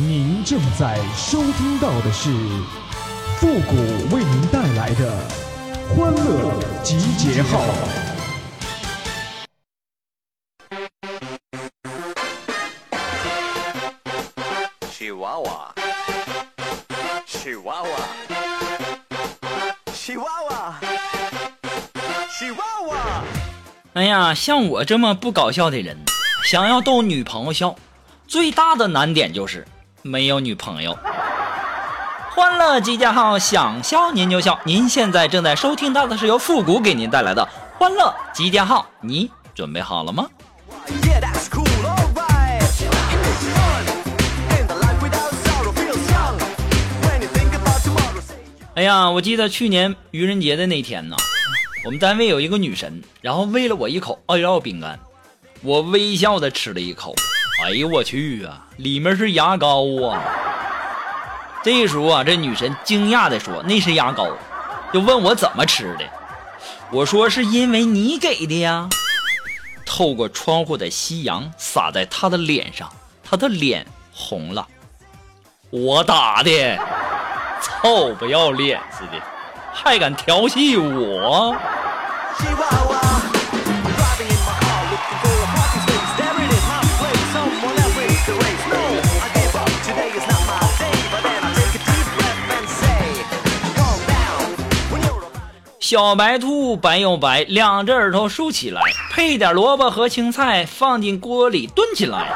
您正在收听到的是复古为您带来的欢乐集结号。喜娃娃，喜娃娃，喜娃娃，喜娃娃。哎呀，像我这么不搞笑的人，想要逗女朋友笑，最大的难点就是没有女朋友。欢乐集结号，想笑您就笑。您现在正在收听到的是由复古给您带来的欢乐集结号，你准备好了吗哎呀，我记得去年愚人节的那天呢，我们单位有一个女神，然后喂了我一口奥利奥饼干，我微笑的吃了一口，哎呦我去啊，里面是牙膏啊！这时候啊，这女神惊讶的说：“那是牙膏。”就问我怎么吃的，我说是因为你给的呀。透过窗户的夕阳洒在她的脸上，她的脸红了。我打的。臭不要脸似的，还敢调戏我！小白兔白又白，两只耳朵竖起来，配点萝卜和青菜，放进锅里炖起来。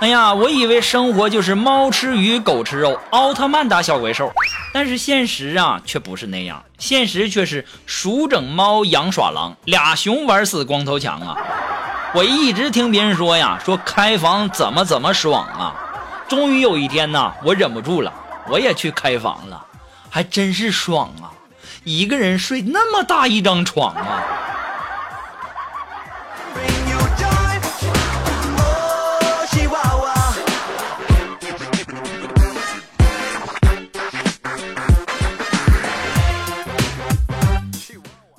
哎呀，我以为生活就是猫吃鱼，狗吃肉，奥特曼打小怪兽，但是现实啊却不是那样，现实却是鼠整猫，羊耍狼，俩熊玩死光头强啊！我一直听别人说呀，说开房怎么怎么爽啊，终于有一天呐，我忍不住了，我也去开房了，还真是爽啊！一个人睡那么大一张床啊！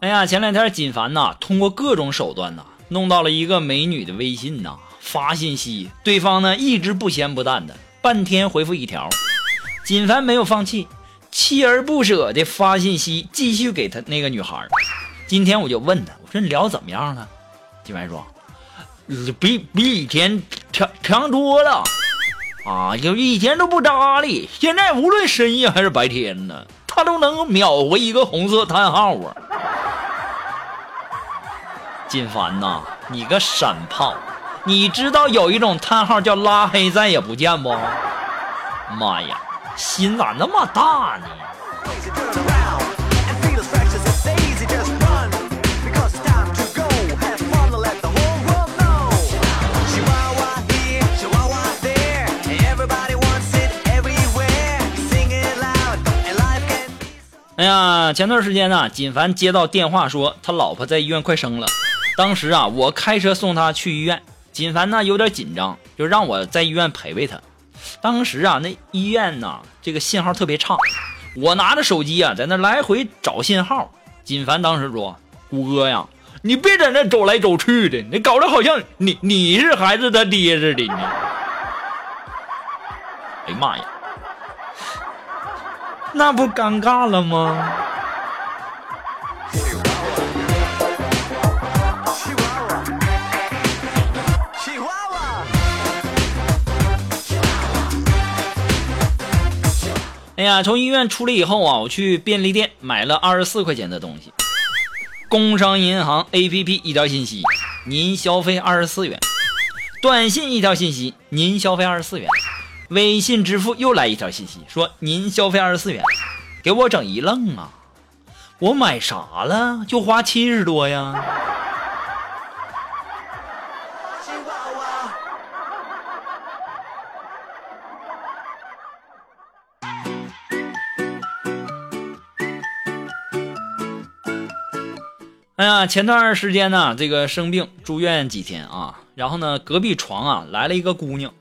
哎呀，前两天锦凡呐，通过各种手段呐，弄到了一个美女的微信呐，发信息，对方呢一直不咸不淡的，半天回复一条。锦凡没有放弃，锲而不舍的发信息，继续给他那个女孩。今天我就问他，我说你聊怎么样了？金凡说，比比以前强强多了，啊，就以前都不搭理，现在无论深夜还是白天呢，他都能秒回一个红色叹号啊。金凡呐，你个闪炮！你知道有一种叹号叫拉黑再也不见不？妈呀，心咋那么大呢？哎呀，前段时间呢，锦凡接到电话说他老婆在医院快生了，当时啊，我开车送他去医院，锦凡呢有点紧张，就让我在医院陪陪他。当时啊，那医院呐，这个信号特别差，我拿着手机啊在那来回找信号。锦凡当时说：“谷歌呀，你别在那走来走去的，你搞得好像你 你是孩子他爹似的你。”哎呀妈呀！那不尴尬了吗？呀，从医院出来以后啊，我去便利店买了二十四块钱的东西。工商银行 APP 一条信息，您消费二十四元；短信一条信息，您消费二十四元；微信支付又来一条信息，说您消费二十四元，给我整一愣啊！我买啥了？就花七十多呀！哎呀，前段时间呢，这个生病住院几天啊，然后呢，隔壁床啊来了一个姑娘，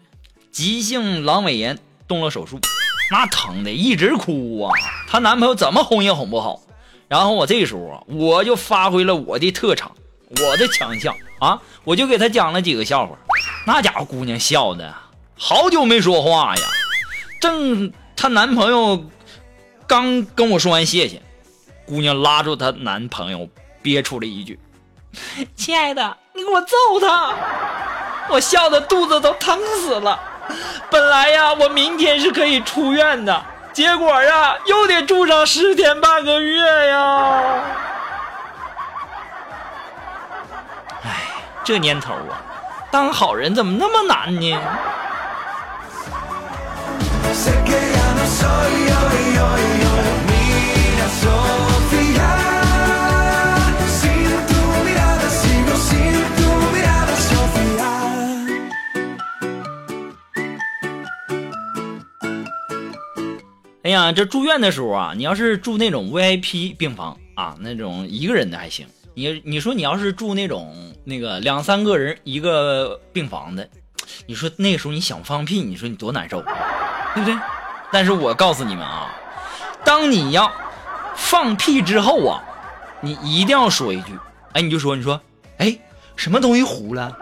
急性阑尾炎，动了手术，那疼的一直哭啊，她男朋友怎么哄也哄不好。然后我这时候啊，我就发挥了我的特长，我的强项啊，我就给她讲了几个笑话，那家伙姑娘笑的好久没说话呀。正她男朋友刚跟我说完谢谢，姑娘拉住她男朋友，憋出了一句：“ 亲爱的，你给我揍他！”我笑的肚子都疼死了。本来呀，我明天是可以出院的，结果呀，又得住上十天半个月呀。哎，这年头啊，当好人怎么那么难呢？呀，这住院的时候啊，你要是住那种 VIP 病房啊，那种一个人的还行。你你说你要是住那种那个两三个人一个病房的，你说那时候你想放屁，你说你多难受，对不对？但是我告诉你们啊，当你要放屁之后啊，你一定要说一句，哎，你就说你说，哎，什么东西糊了？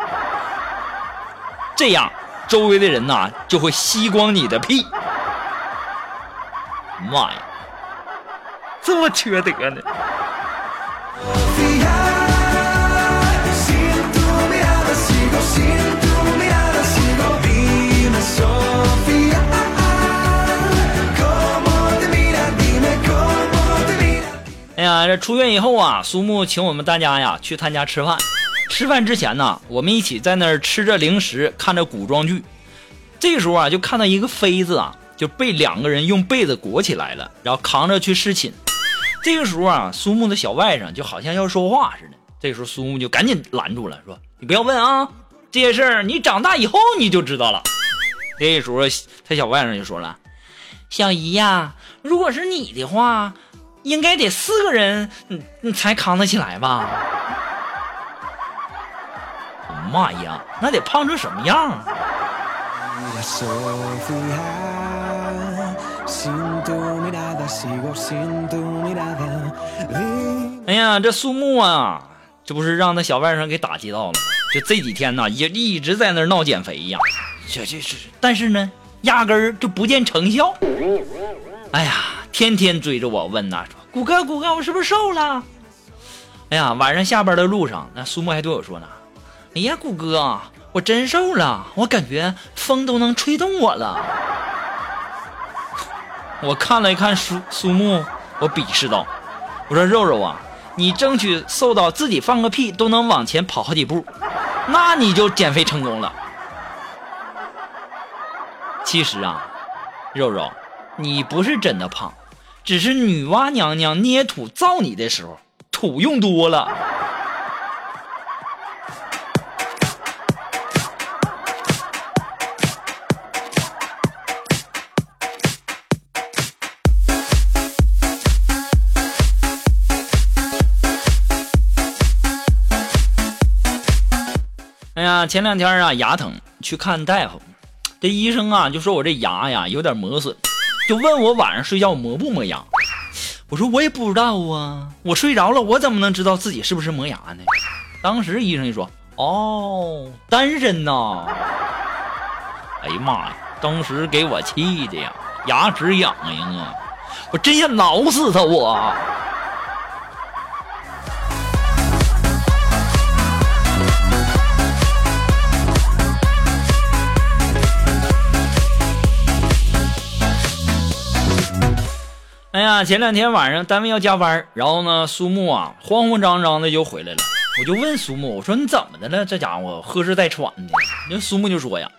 这样周围的人呐、就会吸光你的屁。妈呀？这么缺德呢？哎呀这出院以后啊苏木请我们大家呀去他家吃饭。吃饭之前呢我们一起在那儿吃着零食看着古装剧。这时候啊就看到一个妃子啊就被两个人用被子裹起来了，然后扛着去侍寝。这个时候啊，苏木的小外甥就好像要说话似的。这时候苏木就赶紧拦住了，说：“你不要问啊，这些事儿你长大以后你就知道了。”这时候他小外甥就说了：“小姨呀、如果是你的话，应该得四个人，嗯，你才扛得起来吧？”妈呀，那得胖成什么样啊？哎呀，这苏木啊，这不是让他小外甥给打击到了吗？就这几天呢，也一直在那儿闹减肥呀。这这这，但是呢，压根儿就不见成效。哎呀，天天追着我问呐，说谷哥谷哥，我是不是瘦了？哎呀，晚上下班的路上，那苏木还对我说呢，哎呀，谷哥，我真瘦了，我感觉风都能吹动我了。我看了一看苏苏木，我鄙视道：“我说肉肉啊，你争取瘦到自己放个屁都能往前跑好几步，那你就减肥成功了。”其实啊，肉肉，你不是真的胖，只是女娲娘娘捏土造你的时候土用多了。哎呀，前两天啊牙疼，去看大夫，这医生啊就说我这牙呀有点磨损，就问我晚上睡觉磨不磨牙。我说我也不知道啊，我睡着了，我怎么能知道自己是不是磨牙呢？当时医生就说：“哦，单身呐。”哎呀妈呀，当时给我气的呀，牙齿痒痒啊，我真想挠死他我。前两天晚上单位要加班，然后呢，苏木啊慌慌张张的就回来了。我就问苏木，我说你怎么的了？这家伙喝着带喘的。那苏木就说呀：“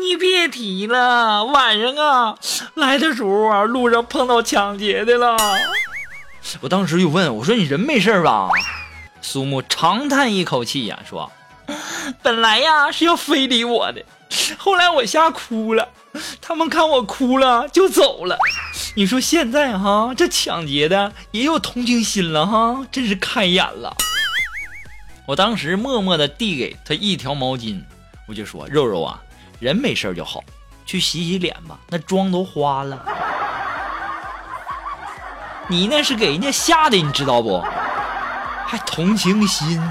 你别提了，晚上啊来的时候啊，路上碰到抢劫的了。”我当时就问我说：“你人没事吧？”苏木长叹一口气呀、说：“本来呀是要非礼我的，后来我吓哭了，他们看我哭了就走了。你说现在哈，这抢劫的也有同情心了哈，真是开眼了。我当时默默的递给他一条毛巾，我就说：“肉肉啊，人没事就好，去洗洗脸吧，那妆都花了。你那是给人家吓的，你知道不？还同情心。”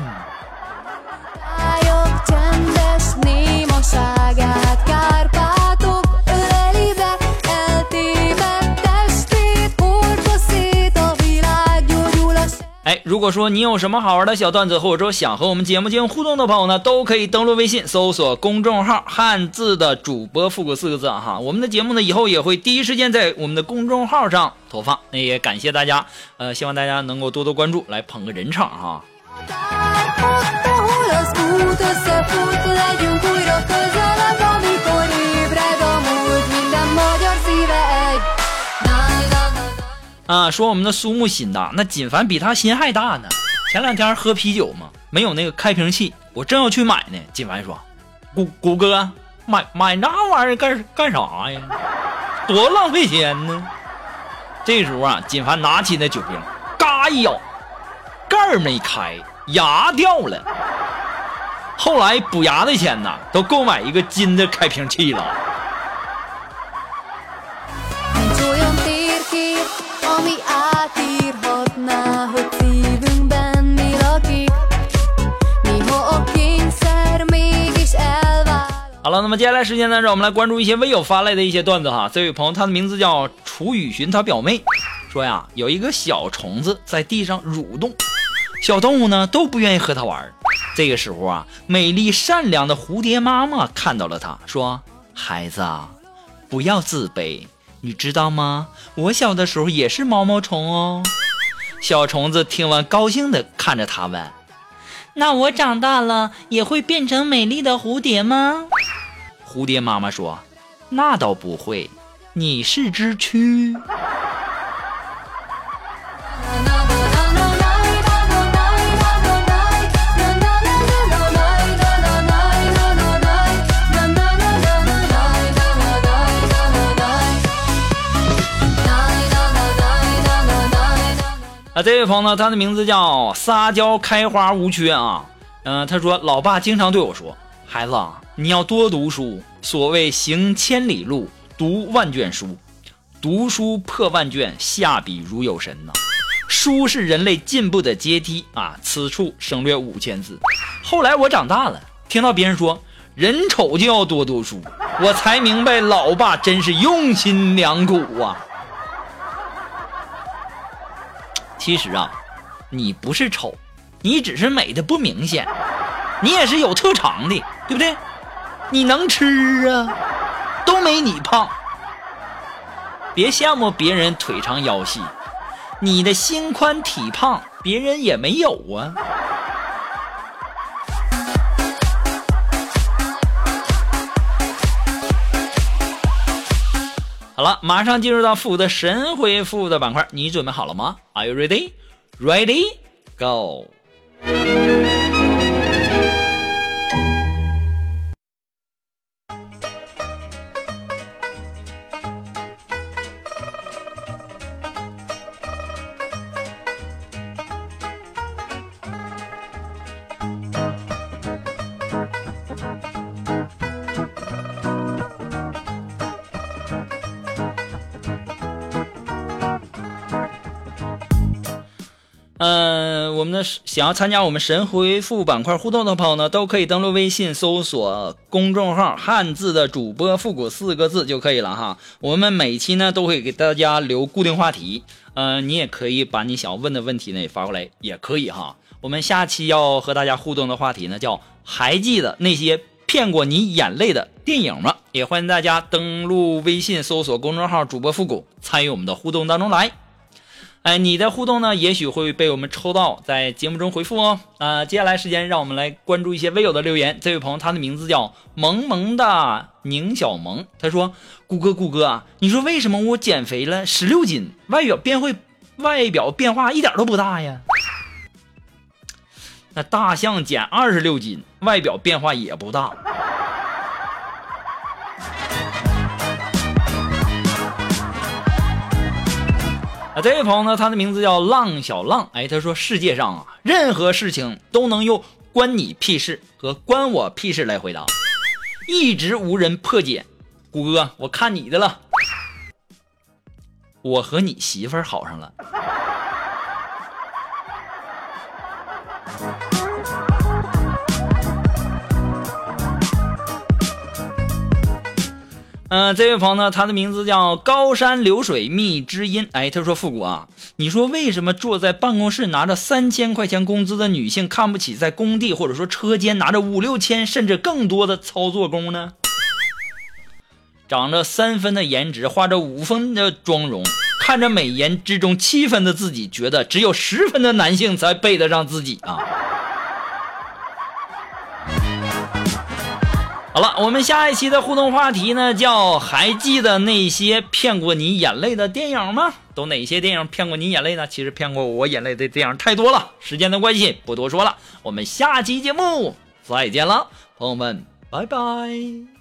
如果说你有什么好玩的小段子，或者说想和我们节目进行互动的朋友呢，都可以登录微信搜索公众号“汉字的主播复古”四个字哈。我们的节目呢，以后也会第一时间在我们的公众号上投放。那也感谢大家，呃，希望大家能够多多关注，来捧个人场哈。啊，说我们的苏木心大，那锦凡比他心还大呢。前两天喝啤酒嘛，没有那个开瓶器，我正要去买呢。锦凡说：“谷谷哥，买买那玩意儿干干啥呀？多浪费钱呢。”这时候啊，锦凡拿起那酒瓶，嘎一咬，盖儿没开，牙掉了。后来补牙的钱呐，都够买一个金的开瓶器了。了，那么接下来时间呢，让我们来关注一些微友发来的一些段子哈。这位朋友，他的名字叫楚雨荨，他表妹说呀，有一个小虫子在地上蠕动，小动物呢都不愿意和它玩。这个时候啊，美丽善良的蝴蝶妈妈看到了它，说：“孩子啊，不要自卑，你知道吗？我小的时候也是毛毛虫哦。”小虫子听完，高兴的看着他问：“那我长大了也会变成美丽的蝴蝶吗？”蝴蝶妈妈说：“那倒不会，你是只蛆。”啊，这位朋友呢，他的名字叫撒娇开花无缺啊。嗯、他说，老爸经常对我说，孩子啊，你要多读书。所谓行千里路，读万卷书，读书破万卷，下笔如有神呐、书是人类进步的阶梯啊！此处省略五千字。后来我长大了，听到别人说人丑就要多读书，我才明白老爸真是用心良苦啊。其实啊，你不是丑，你只是美的不明显，你也是有特长的，对不对？你能吃啊，都没你胖。别羡慕别人腿长腰细，你的心宽体胖，别人也没有啊。好了，马上进入到复古的神回复的板块，你准备好了吗？Are you ready? Ready? Go! 嗯，我们的想要参加我们神回复板块互动的朋友呢，都可以登录微信搜索公众号“汉字的主播复古”四个字就可以了哈。我们每期呢都会给大家留固定话题，呃，你也可以把你想要问的问题呢也发过来，也可以哈。我们下期要和大家互动的话题呢叫“还记得那些骗过你眼泪的电影吗？”也欢迎大家登录微信搜索公众号“主播复古”，参与我们的互动当中来。哎，你的互动呢，也许会被我们抽到，在节目中回复哦。啊、接下来时间让我们来关注一些微友的留言。这位朋友，他的名字叫萌萌的宁小萌，他说：“谷歌，谷歌啊，你说为什么我减肥了十六斤，外表变会外表变化一点都不大呀？” 那大象减二十六斤，外表变化也不大。啊，这位朋友呢，他的名字叫浪小浪。哎，他说世界上啊，任何事情都能用“关你屁事”和“关我屁事”来回答，一直无人破解。谷歌，我看你的了，我和你媳妇儿好上了。嗯、这位朋友呢，他的名字叫高山流水觅知音。哎，他说：“复古啊，你说为什么坐在办公室拿着三千块钱工资的女性看不起在工地或者说车间拿着五六千甚至更多的操作工呢？长着三分的颜值，画着五分的妆容，看着美颜之中七分的自己，觉得只有十分的男性才配得上自己啊！”好了，我们下一期的互动话题呢，叫还记得那些骗过你眼泪的电影吗？都哪些电影骗过你眼泪呢？其实骗过我眼泪的电影太多了，时间的关系不多说了，我们下期节目再见了，朋友们，拜拜。